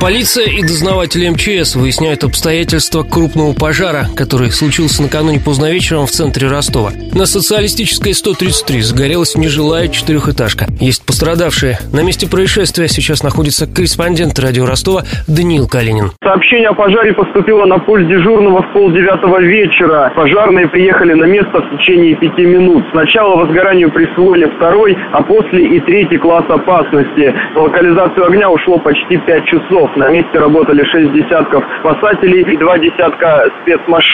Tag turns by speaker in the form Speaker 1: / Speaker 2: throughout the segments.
Speaker 1: Полиция и дознаватели МЧС выясняют обстоятельства крупного пожара, который случился накануне поздно вечером в центре Ростова. На социалистической 133 загорелась нежилая четырехэтажка. Есть пострадавшие. На месте происшествия сейчас находится корреспондент радио Ростова Даниил Калинин.
Speaker 2: Сообщение о пожаре поступило на пульт дежурного в полдевятого вечера. Пожарные приехали на место в течение пяти минут. Сначала возгоранию присвоили второй, а после и третий класс опасности. Локализацию огня ушло почти пять часов. На месте работали шесть десятков спасателей и два десятка спецмашин.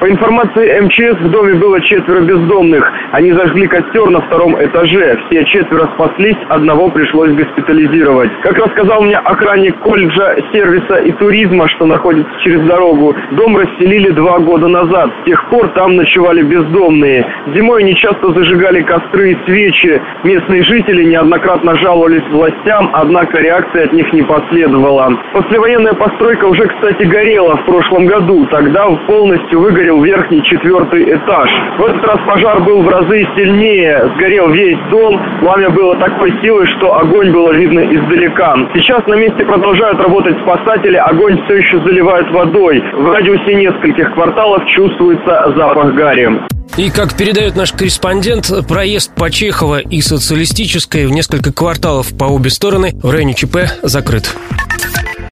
Speaker 2: По информации МЧС, в доме было четверо бездомных. Они зажгли костер на втором этаже. Все четверо спаслись, одного пришлось госпитализировать. Как рассказал мне охранник колледжа сервиса и туризма, что находится через дорогу, дом расселили два года назад. С тех пор там ночевали бездомные. Зимой они часто зажигали костры и свечи. Местные жители неоднократно жаловались властям, однако реакции от них не последовало. Послевоенная постройка уже, кстати, горела в прошлом году. Тогда полностью выгорел верхний четвертый этаж. В этот раз пожар был в разы сильнее. Сгорел весь дом. Пламя было такой силы, что огонь было видно издалека. Сейчас на месте продолжают работать спасатели. Огонь все еще заливают водой. В радиусе нескольких кварталов чувствуется запах гари.
Speaker 1: И, как передает наш корреспондент, проезд по Чехова и Социалистической в несколько кварталов по обе стороны в районе ЧП закрыт.